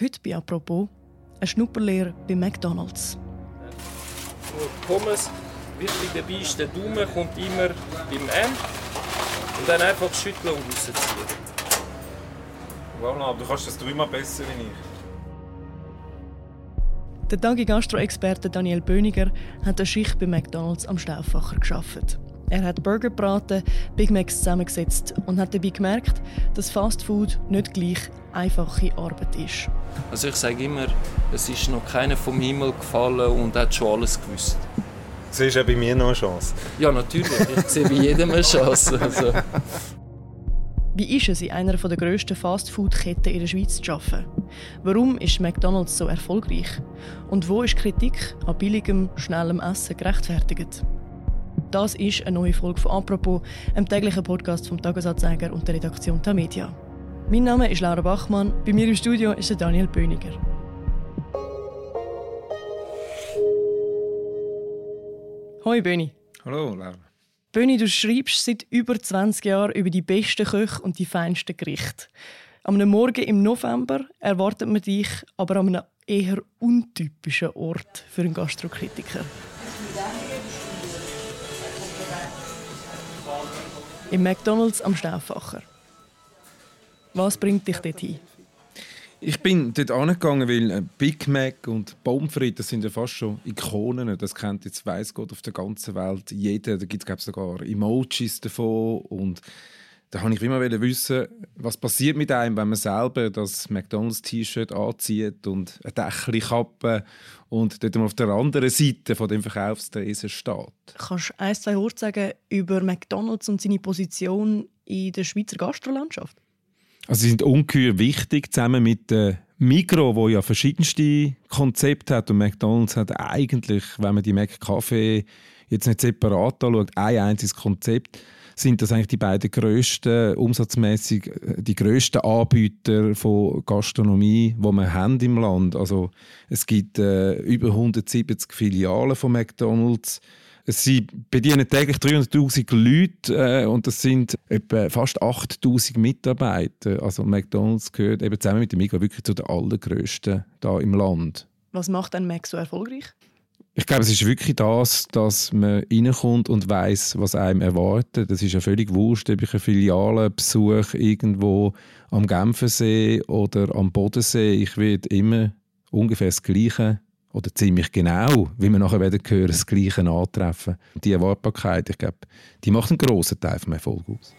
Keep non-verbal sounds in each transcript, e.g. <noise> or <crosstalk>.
Heute bei «Apropos» eine Schnupperlehre bei McDonalds. Pommes, wichtig dabei ist, der Daumen kommt immer beim N und dann einfach schütteln und rausziehen. Voilà, aber du kannst das dreimal besser wie ich. Der Dagi Gastro-Experte Daniel Böniger hat eine Schicht bei McDonalds am Stauffacher geschafft. Er hat Burger gebraten, Big Macs zusammengesetzt und hat dabei gemerkt, dass Fast Food nicht gleich einfache Arbeit ist. Also ich sage immer, es ist noch keiner vom Himmel gefallen und hat schon alles gewusst. Siehst du bei mir noch eine Chance? Ja, natürlich. Ich sehe bei jedem eine Chance. Also. Wie ist es, in einer der grössten Fast-Food-Ketten in der Schweiz zu arbeiten? Warum ist McDonalds so erfolgreich? Und wo ist Kritik an billigem, schnellem Essen gerechtfertigt? Das ist eine neue Folge von «Apropos», einem täglichen Podcast vom Tagesanzeiger und der Redaktion der Media. Mein Name ist Laura Bachmann, bei mir im Studio ist Daniel Böniger. Hoi Böni. Hallo, Laura. Böni, du schreibst seit über 20 Jahren über die besten Köche und die feinsten Gerichte. Am einem Morgen im November erwartet man dich aber an einem eher untypischen Ort für einen Gastrokritiker. Im McDonalds am Stauffacher. Was bringt dich dorthin? Ich bin dort angegangen, weil äh, Big Mac und Pommes das sind ja fast schon Ikonen. Das kennt jetzt weiss Gott auf der ganzen Welt jeder. Da gibt es sogar Emojis davon und da habe ich immer wissen, was passiert mit einem, wenn man selber das McDonalds-T-Shirt anzieht und eine Dächelkappe und dort auf der anderen Seite von dem Verkaufstresen steht. Kannst du ein, zwei Worte sagen über McDonalds und seine Position in der Schweizer Gastrolandschaft? Also sie sind ungeheuer wichtig, zusammen mit der Migro, wo ja verschiedenste Konzepte hat und McDonalds hat eigentlich, wenn man die McCafe jetzt nicht separat anschaut, ein einziges Konzept sind das eigentlich die beiden grössten, umsatzmäßig äh, die grössten Anbieter von Gastronomie, die wir haben im Land. Also es gibt äh, über 170 Filialen von McDonald's. Sie bedienen täglich 300.000 Leute äh, und das sind etwa fast 8.000 Mitarbeiter. Also McDonald's gehört eben zusammen mit dem Migros wirklich zu den allergrößten da im Land. Was macht ein Mac so erfolgreich? Ich glaube, es ist wirklich das, dass man reinkommt und weiß, was einem erwartet. Das ist ja völlig wurscht, ob ich eine Filiale besuche irgendwo am Genfersee oder am Bodensee. Ich werde immer ungefähr das Gleiche oder ziemlich genau, wie wir nachher werden hören, das Gleiche antreffen. Die Erwartbarkeit, ich glaube, die macht einen grossen Teil vom Erfolg aus.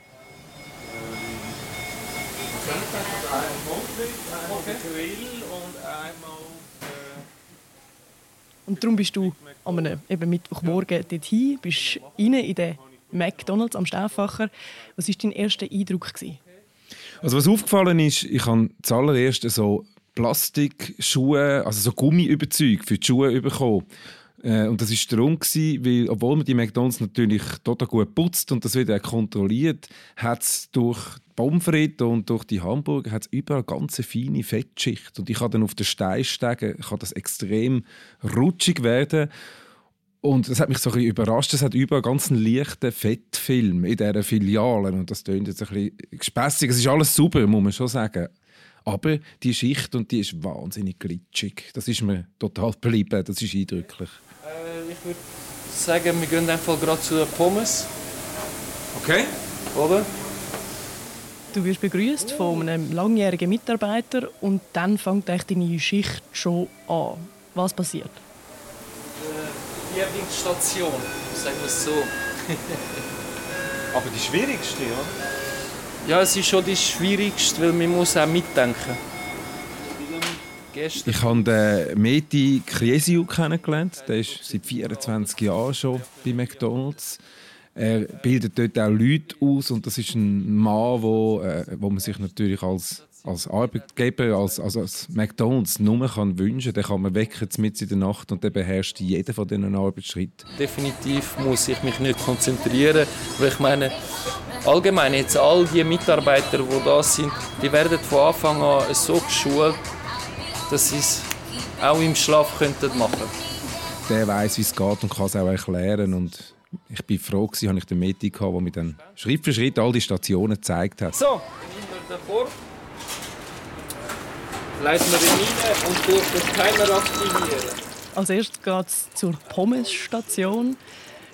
Und darum bist du am eben Mittwochmorgen dorthin, bist rein in den McDonalds am Stauffacher. Was war dein erster Eindruck? Gewesen? Also was aufgefallen ist, ich habe zuallererst so Plastikschuhe, also so Gummiüberzüge für die Schuhe bekommen. Äh, und das war darum, weil, obwohl man die McDonalds natürlich total gut putzt und das wird auch kontrolliert, hat es durch Pommes und durch die Hamburger hat's überall ganz feine Fettschicht. Und ich habe dann auf den Steinstegen kann das extrem rutschig werden. Und das hat mich so ein bisschen überrascht. Es hat überall ganz einen leichten Fettfilm in dieser Filiale. Und das klingt jetzt ein bisschen gespässig. Es ist alles super, muss man schon sagen. Aber die Schicht und die ist wahnsinnig glitschig. Das ist mir total geblieben. Das ist eindrücklich. Äh, ich würde sagen, wir gehen einfach gerade zu den Pommes. Okay. Oder? Du wirst begrüßt von einem langjährigen Mitarbeiter und dann fängt deine Schicht schon an. Was passiert? Die Lieblingsstation, sagen wir es so. <laughs> Aber die schwierigste, oder? Ja, es ist schon die schwierigste, weil man muss auch mitdenken. Ich habe den Meti Kriesiu kennengelernt. Der ist seit 24 Jahren schon bei McDonalds. Er bildet dort auch Leute aus und das ist ein Mann, wo, äh, wo man sich natürlich als, als Arbeitgeber, als, also als McDonalds nur kann wünschen kann. Den kann man wecken mit in der Nacht und der beherrscht jeden von diesen Arbeitsschritten. Definitiv muss ich mich nicht konzentrieren, weil ich meine, allgemein jetzt all die Mitarbeiter, die da sind, die werden von Anfang an so geschult, dass sie es auch im Schlaf könnten machen. Der weiß, wie es geht und kann es auch erklären und ich bin froh, dass ich den Meti hatte, der mir dann Schritt für Schritt all die Stationen gezeigt hat. So, davor. leiten wir ihn rein und durch den Timer aktivieren. Als erstes geht es zur Pommesstation.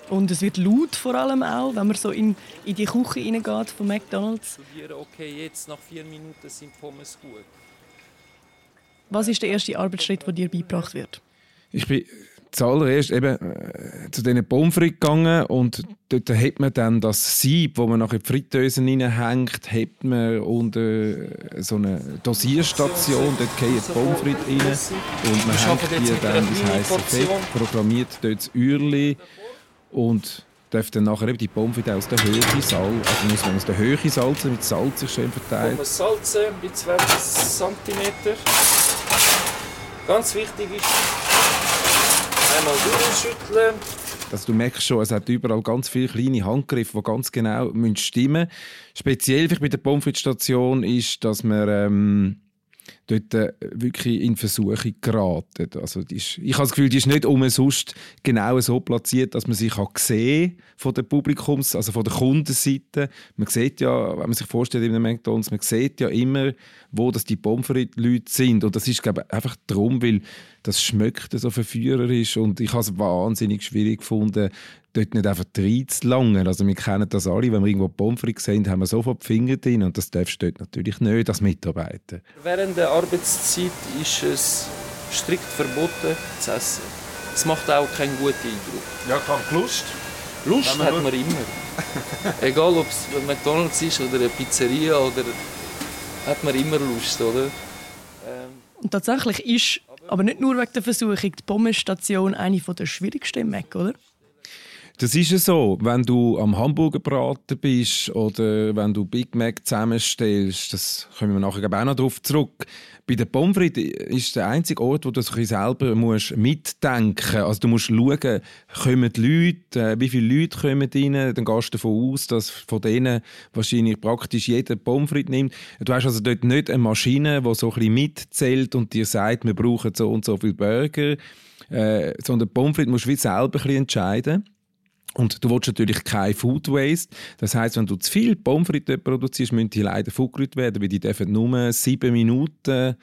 Und es wird laut vor allem auch, wenn man so in, in die Küche reingeht von McDonalds. Okay, jetzt nach vier Minuten sind Pommes gut. Was ist der erste Arbeitsschritt, der dir beigebracht wird? Ich bin zuallererst eben äh, zu diesen Pommes frites gegangen und dort hat man dann das Sieb, wo man nachher die Fritteuse reinhängt, hat man unter äh, so eine Dosierstation, dort gehen die Pommes frites rein und man hängt die dann das heiße Fett, programmiert dort das Uhrli und darf dann nachher eben die Pommes frites aus der Höhe salzen. Also muss man aus der Höhe salzen, mit Salz sich schön verteilt. Pommes salzen bei 20 cm. Ganz wichtig ist, einmal durchschütteln. Also du merkst schon, es hat überall ganz viele kleine Handgriffe, die ganz genau stimmen müssen. Speziell bei der Pommes ist, dass man ähm, dort äh, wirklich in Versuche geraten. Also ist, ich habe das Gefühl, die ist nicht umsonst genau so platziert, dass man sie kann sehen von der Publikums, also von der Kundenseite. Man sieht ja, wenn man sich vorstellt in einem McDonald's, man sieht ja immer, wo das die Pomfrit-Leute sind. Und das ist glaube ich, einfach darum, weil das schmeckt so verführerisch und ich habe es wahnsinnig schwierig gefunden, dort nicht einfach reinzulangen. Also wir kennen das alle, wenn wir irgendwo Pommes sehen, haben wir sofort die Finger drin und das darfst du dort natürlich nicht als Mitarbeiter. Während der Arbeitszeit ist es strikt verboten zu essen. Es macht auch keinen guten Eindruck. Ja, kann Lust. Lust hat man immer. Egal ob es McDonalds ist oder eine Pizzeria oder hat man immer Lust, oder? Ähm. Und tatsächlich ist, aber nicht nur wegen der Versuchung, die Pommesstation eine der schwierigsten im Mac, oder? Das ist ja so, wenn du am Hamburgerbraten bist oder wenn du Big Mac zusammenstellst, das kommen wir nachher auch noch darauf zurück. Bei der Pommes frites ist der einzige Ort, wo du selber musst mitdenken musst. Also du musst schauen, kommen die Leute, äh, wie viele Leute kommen rein, dann gehst du davon aus, dass von denen wahrscheinlich praktisch jeder Pommes frites nimmt. Du hast also dort nicht eine Maschine, die so ein bisschen mitzählt und dir sagt, wir brauchen so und so viele Burger, äh, sondern Pommes frites musst du wie selber ein bisschen entscheiden. Und du willst natürlich kein Food Waste. Das heißt, wenn du zu viel Pommes frites produzierst, müssen die leider vorgerührt werden, weil die dürfen nur sieben Minuten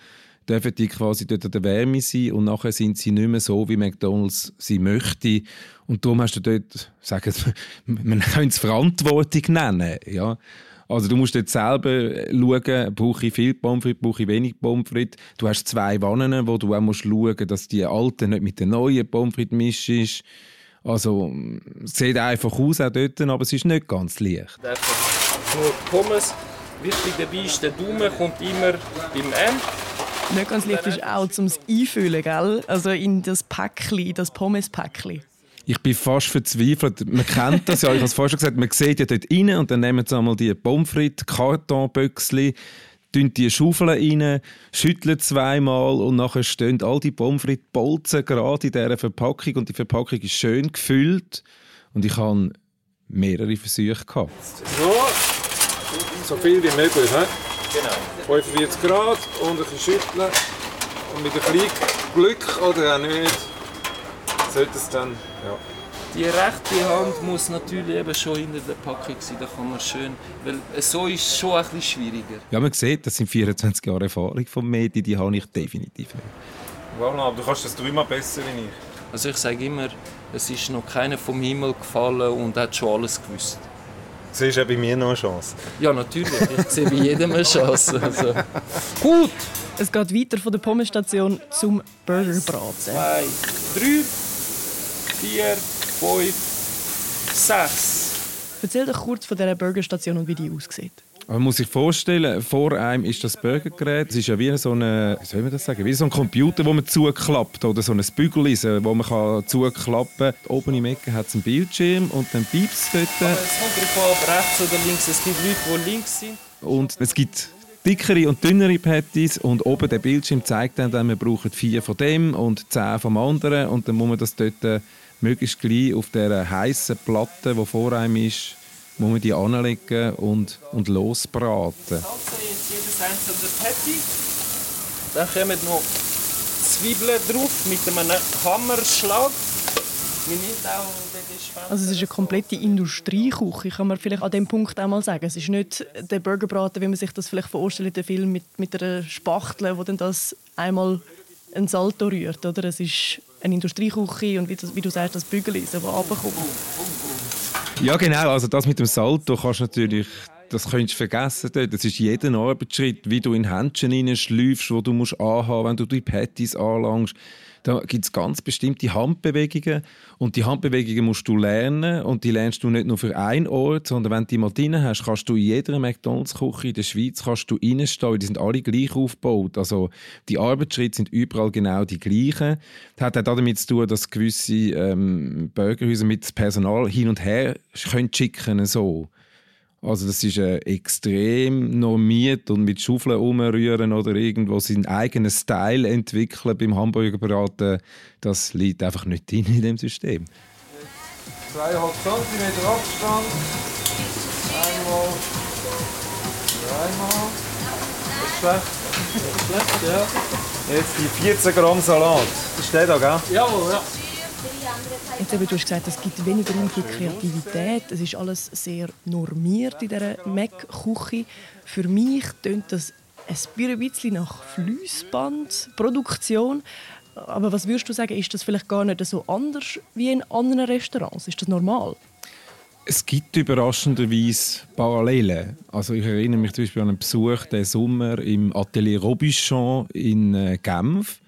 dürfen die quasi dort an der Wärme sein und nachher sind sie nicht mehr so, wie McDonalds sie möchte. Und darum hast du dort, sagen <laughs> man könnte es Verantwortung nennen, ja. Also du musst jetzt selber schauen, brauche ich viel Pommes frites, brauche ich wenig Pommes frites. Du hast zwei Wannen, wo du auch musst schauen musst, dass die alten nicht mit den neuen Pommes frites mischst. Also, es sieht einfach aus auch dort, aber es ist nicht ganz leicht. Nur Pommes. Wichtig dabei ist, der Daumen kommt immer beim M. Nicht ganz leicht ist auch zum Einfüllen, gell? Also in das Päckchen, das Pommespäckchen. Ich bin fast verzweifelt. Man kennt das ja, ich habe es vorher schon gesagt, man sieht ja dort rein und dann nehmen sie einmal die Pommes frites, Kartonböckchen, tun die Schaufel rein, schütteln zweimal und nachher stehen all die Pommes frites Bolzen gerade in dieser Verpackung und die Verpackung ist schön gefüllt und ich hatte mehrere Versuche. Gehabt. So, so viel wie möglich. He? Genau. 45 Grad und ein bisschen schütteln und mit ein bisschen Glück oder auch nicht sollte es dann... Ja. Die rechte Hand muss natürlich eben schon hinter der Packung sein, da kann man schön, weil so ist es schon ein bisschen schwieriger. Ja, man sieht, das sind 24 Jahre Erfahrung vom Medi, die habe ich definitiv nicht. Voilà, aber du kannst das dreimal besser wie ich. Also ich sage immer, es ist noch keiner vom Himmel gefallen und hat schon alles gewusst. Du siehst ja bei mir noch eine Chance. Ja, natürlich. Ich sehe bei jedem eine Chance. Also. Gut! Es geht weiter von der Pommesstation zum Burgerbraten. Zwei, drei, vier, fünf, sechs. Erzähl doch kurz von dieser Burgerstation und wie die aussieht. Man muss sich vorstellen, vor einem ist das Burgergerät. Es ist ja wie so eine, wie soll man das sagen, wie so ein Computer, wo man zuklappt oder so ein Bügel, wo man kann zuklappen kann. Oben im Ecke hat es einen Bildschirm und dann piepst es dort. Es kommt darauf an, rechts oder links. Es gibt Leute, die links sind. Und es gibt dickere und dünnere Patties und oben der Bildschirm zeigt dann, wir brauchen vier von dem und zehn vom anderen und dann muss man das dort äh, möglichst gleich auf der heißen Platte, die vor einem ist, muss man die anlegen und, und losbraten. Salze jetzt jedes einzelne Patty. Dann kommen noch Zwiebeln drauf mit einem Hammerschlag. Wir nehmen auch Also es ist eine komplette Industrieküche, kann man vielleicht an dem Punkt auch mal sagen. Es ist nicht der Burgerbraten, wie man sich das vielleicht vorstellt in dem Film mit, mit einer Spachtel, wo dann das einmal ein Salto rührt, oder? Es ist eine Industrieküche und wie, das, wie du sagst, das Bügel ist, das runterkommt. Ja genau, also das mit dem Salto kannst du natürlich das könntest du vergessen. Das ist jeder Arbeitsschritt, wie du in Händchen hineinschläufst, wo du musst anhaben, wenn du die Patties anlangst. Da gibt es ganz bestimmte Handbewegungen und die Handbewegungen musst du lernen und die lernst du nicht nur für einen Ort, sondern wenn du die mal drin hast, kannst du in jeder McDonalds-Küche in der Schweiz kannst du reinstehen, die sind alle gleich aufgebaut. Also die Arbeitsschritte sind überall genau die gleichen. Das hat auch damit zu tun, dass gewisse ähm, Burgerhäuser mit Personal hin und her können schicken so. Also das ist äh, extrem normiert und mit Schaufeln umrühren oder irgendwo seinen eigenen Style entwickeln beim Hamburgerbraten, das liegt einfach nicht drin in dem System. 2,5 cm Abstand. Einmal. Dreimal. Nicht schlecht. Nicht schlecht, ja. Jetzt die 14 Gramm Salat. Das steht da, gell? Jawohl, ja. Jetzt eben, du hast gesagt, es gibt weniger Raum für Kreativität. Es ist alles sehr normiert in dieser Mac-Küche. Für mich tönt das ein bisschen nach Fließbandproduktion. Aber was würdest du sagen, ist das vielleicht gar nicht so anders wie in anderen Restaurants? Ist das normal? Es gibt überraschenderweise Parallelen. Also ich erinnere mich zum Beispiel an einen Besuch den Sommer im Atelier Robuchon in äh, Genf.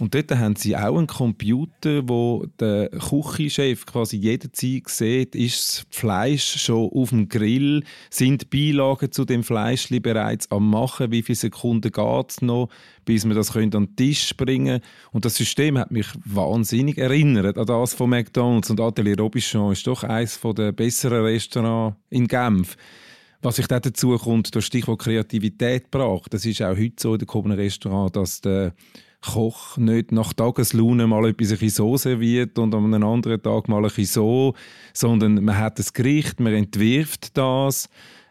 Und dort haben sie auch einen Computer, wo der Küchenchef quasi jederzeit sieht, ist das Fleisch schon auf dem Grill, sind Beilagen zu dem Fleisch bereits am machen, wie viele Sekunden geht es noch, bis wir das an den Tisch bringen Und das System hat mich wahnsinnig erinnert an das von McDonald's und Atelier Robichon ist doch eines der besseren Restaurants in Genf. Was ich dazu kommt, das Stichwort Kreativität braucht. Das ist auch heute so in den Restaurant, dass der Koch nicht nach Tageslaune mal etwas ein so serviert und an einem anderen Tag mal ein so, sondern man hat das Gericht, man entwirft das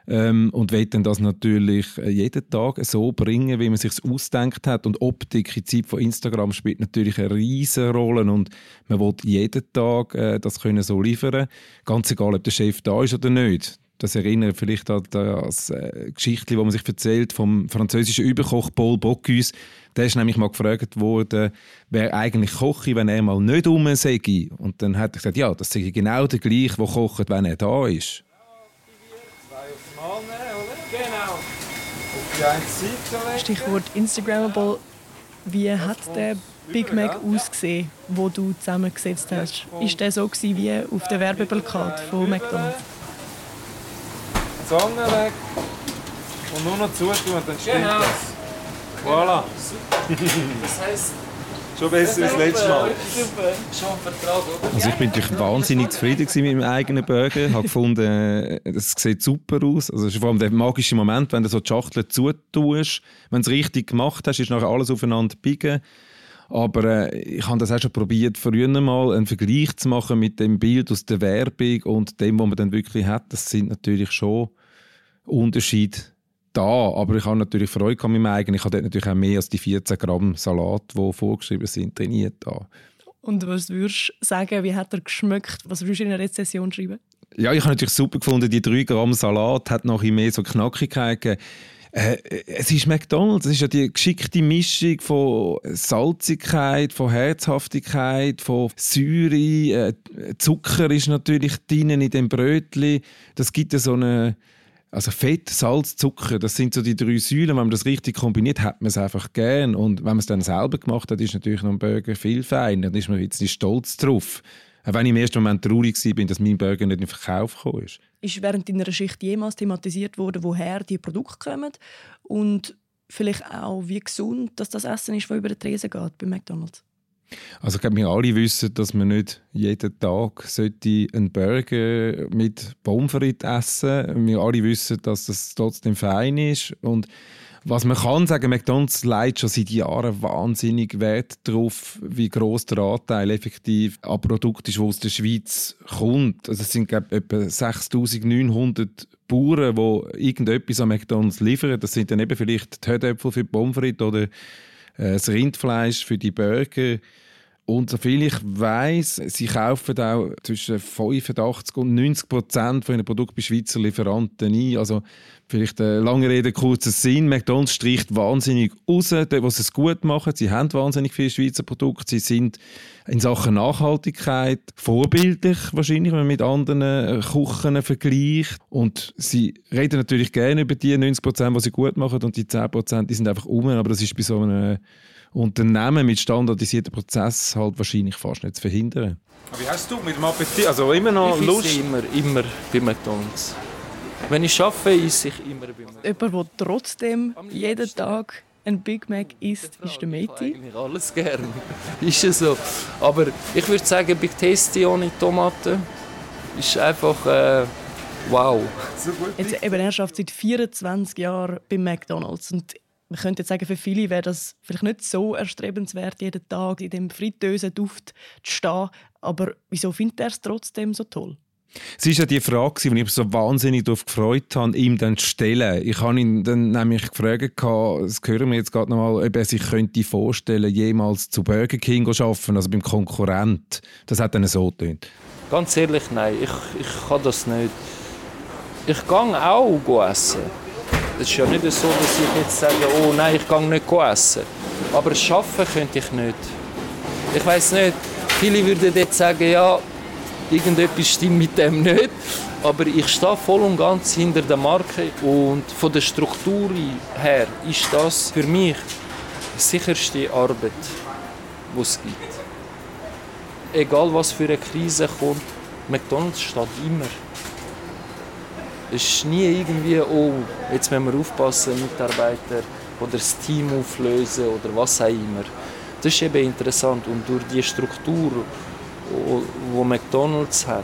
ähm, und will dann das natürlich äh, jeden Tag so bringen, wie man sich ausdenkt hat. Und Optik in Zeit von Instagram spielt natürlich eine riesige Rolle und man will jeden Tag äh, das können so liefern, ganz egal, ob der Chef da ist oder nicht. Das erinnert vielleicht an das äh, Geschichte, die man sich erzählt vom französischen Überkoch Paul Bocuse. Der ist nämlich mal gefragt worden, wer eigentlich koche, wenn er mal nicht um sei. Und dann hat er gesagt, ja, das sei genau der gleiche, der kocht, wenn er da ist. Stichwort Instagrammable. Wie hat der Big Mac ausgesehen, wo du zusammengesetzt hast? Ist der so wie auf dem Werbeplakat von McDonald's? Zange weg und nur noch zutun und dann stimmt Genau. das. Voilà. Das heisst, Schon besser als letztes Mal. super. Schon ein Vertrag, oder? Also ich bin natürlich wahnsinnig zufrieden mit meinem eigenen Burger. Ich habe gefunden, äh, das sieht super aus. Also es ist vor allem der magische Moment, wenn du so die Schachtel zutust. Wenn du es richtig gemacht hast, ist nachher alles aufeinander biegen. Aber äh, ich habe das auch schon probiert, früher mal einen Vergleich zu machen mit dem Bild aus der Werbung und dem, was man dann wirklich hat. Das sind natürlich schon Unterschiede da. Aber ich habe natürlich Freude an meinem eigenen. Ich habe dort natürlich auch mehr als die 14 Gramm Salat, die vorgeschrieben sind, trainiert. Da. Und was würdest du sagen, wie hat er geschmeckt? Was würdest du in einer Rezession schreiben? Ja, ich habe natürlich super gefunden, die 3 Gramm Salat hat noch mehr so Knackigkeit gegeben. Äh, es ist McDonald's, es ist ja die geschickte Mischung von Salzigkeit, von Herzhaftigkeit, von Säure, äh, Zucker ist natürlich drin in dem Brötli. Das gibt ja so eine also Fett, Salz, Zucker, das sind so die drei Säulen. Wenn man das richtig kombiniert, hat man es einfach gern. Und wenn man es dann selber gemacht hat, ist natürlich noch ein Burger viel feiner. Dann ist man jetzt nicht stolz drauf. Auch wenn ich im ersten Moment traurig war, dass mein Burger nicht in den Verkauf gekommen ist. Ist während deiner Schicht jemals thematisiert worden, woher die Produkte kommen? Und vielleicht auch, wie gesund dass das Essen ist, das über den Tresen geht bei McDonald's? Also ich glaube, wir alle wissen, dass man nicht jeden Tag einen Burger mit Pommes frites essen. Wir alle wissen, dass das trotzdem fein ist. Und was man kann sagen, McDonald's legt schon seit Jahren wahnsinnig Wert darauf, wie groß der Anteil effektiv an Produkten ist, die aus der Schweiz kommt. Also es sind glaube ich, etwa 6'900 Bauern, die irgendetwas an McDonald's liefern. Das sind dann eben vielleicht die Herdöpfel für die Pommes frites oder äh, das Rindfleisch für die Burger. Und soviel ich weiß, sie kaufen auch zwischen 85 und 90 Prozent von ihren Produkten bei Schweizer Lieferanten ein. Also vielleicht eine lange Rede, kurzer Sinn. McDonalds streicht wahnsinnig raus, dort, wo sie es gut machen. Sie haben wahnsinnig viele Schweizer Produkte. Sie sind in Sachen Nachhaltigkeit vorbildlich, wahrscheinlich, wenn man mit anderen äh, Kuchen vergleicht. Und sie reden natürlich gerne über die 90 Prozent, die sie gut machen und die 10 Prozent, die sind einfach um. Aber das ist bei so einem Unternehmen mit standardisierten Prozessen halt wahrscheinlich fast nicht zu verhindern. Wie hast du mit dem Appetit? Also immer noch ich Lust? immer, immer bei McDonalds. Wenn ich arbeite, esse ich immer bei McDonalds. Jemand, der trotzdem jeden Tag ein Big Mac isst, ist der Ich Meti. eigentlich alles gern. <laughs> ist es so. Aber ich würde sagen, Big Tasty ohne Tomaten ist einfach äh, wow. Jetzt eben, er arbeitet seit 24 Jahren bei McDonalds. Und man könnte jetzt sagen, für viele wäre das vielleicht nicht so erstrebenswert, jeden Tag in dem fritösen Duft zu stehen. Aber wieso findet er es trotzdem so toll? Es war ja die Frage, die ich mich so wahnsinnig darauf gefreut habe, ihm dann zu stellen. Ich habe ihn dann nämlich gefragt, das hören wir jetzt gerade nochmal, ob er sich könnte vorstellen jemals zu Burger King zu arbeiten, also beim Konkurrent. Das hat dann so getönt. Ganz ehrlich, nein, ich, ich kann das nicht. Ich gehe auch essen. Es ist ja nicht so, dass ich jetzt sage, oh nein, ich gehe nicht essen. Aber arbeiten könnte ich nicht. Ich weiß nicht, viele würden jetzt sagen, ja, irgendetwas stimmt mit dem nicht. Aber ich stehe voll und ganz hinter der Marke und von der Struktur her ist das für mich die sicherste Arbeit, die es gibt. Egal was für eine Krise kommt, McDonalds steht immer. Es ist nie irgendwie, oh, jetzt müssen wir aufpassen, Mitarbeiter oder das Team auflösen oder was auch immer. Das ist eben interessant und durch die Struktur, die McDonalds hat,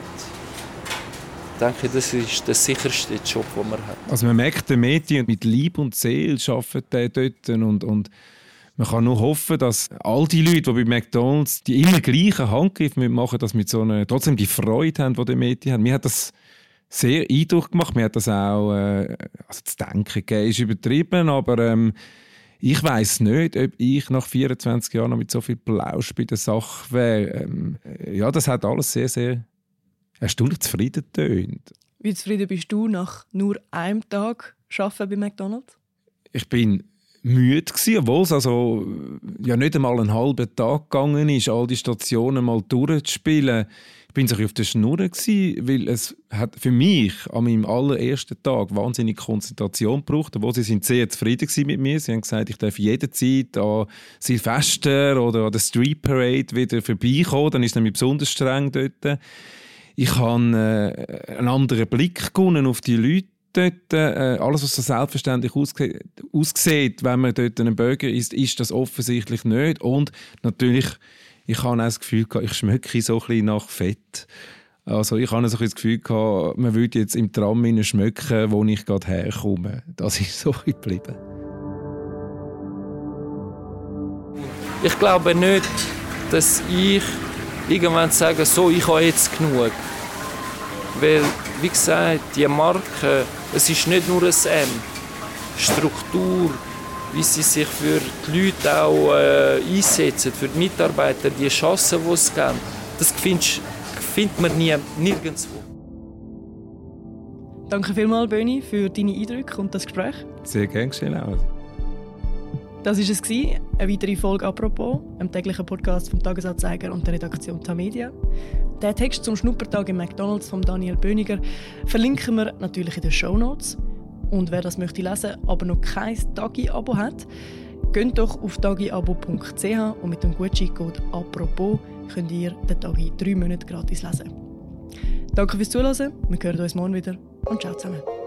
denke ich, das ist der sicherste Job, den man hat. Also man merkt, der Medien mit Lieb und Seele arbeitet der dort und, und man kann nur hoffen, dass all die Leute, die bei McDonalds die immer gleichen Handgriff machen, dass mit so einer, trotzdem die Freude haben, die die Medien haben. Mir hat das sehr Eindruck gemacht. Mir hat das auch, äh, also zu denken gegeben, ist übertrieben, aber ähm, ich weiß nicht, ob ich nach 24 Jahren noch mit so viel Plausch bei der Sache wäre. Ähm, ja, das hat alles sehr, sehr erstaunlich zufrieden getönt. Wie zufrieden bist du nach nur einem Tag Arbeiten bei McDonalds? Ich bin müde gewesen, obwohl es also ja nicht einmal einen halben Tag gegangen ist, all die Stationen mal durchzuspielen. Ich bin so auf der Schnur gewesen, weil es hat für mich an meinem allerersten Tag wahnsinnig Konzentration gebraucht, obwohl sie sind sehr zufrieden mit mir. Sie haben gesagt, ich darf jederzeit an Silvester oder an der Street Parade wieder vorbeikommen, dann ist es nämlich besonders streng dort. Ich habe äh, einen anderen Blick auf die Leute dort, äh, alles, was so selbstverständlich aussieht, wenn man dort einen Burger isst, ist das offensichtlich nicht. Und natürlich, ich habe auch das Gefühl, ich schmecke so ein bisschen nach Fett. Also ich habe so ein das Gefühl, man würde jetzt im Tram schmecken, wo ich gerade herkomme. Das ist so <laughs> geblieben. Ich glaube nicht, dass ich irgendwann sage, so, ich habe jetzt genug. Weil, wie gesagt, die Marke, es ist nicht nur ein M. Struktur, wie sie sich für die Leute auch äh, einsetzen, für die Mitarbeiter, die Chancen, die es gibt, das findest, findet man nie, nirgendwo. Danke vielmals, Böni, für deine Eindrücke und das Gespräch. Sehr gern geschehen auch. Das war es, eine weitere Folge «Apropos», einem täglichen Podcast vom Tagesanzeiger und der Redaktion Tamedia. Den Text zum Schnuppertag im McDonalds von Daniel Böniger verlinken wir natürlich in den Show Notes. Und wer das möchte lesen, aber noch kein Tagi-Abo hat, geht doch auf tagiabo.ch und mit dem Gutscheincode «Apropos» könnt ihr den Tagi drei Monate gratis lesen. Danke fürs Zuhören, wir hören uns morgen wieder und ciao zusammen.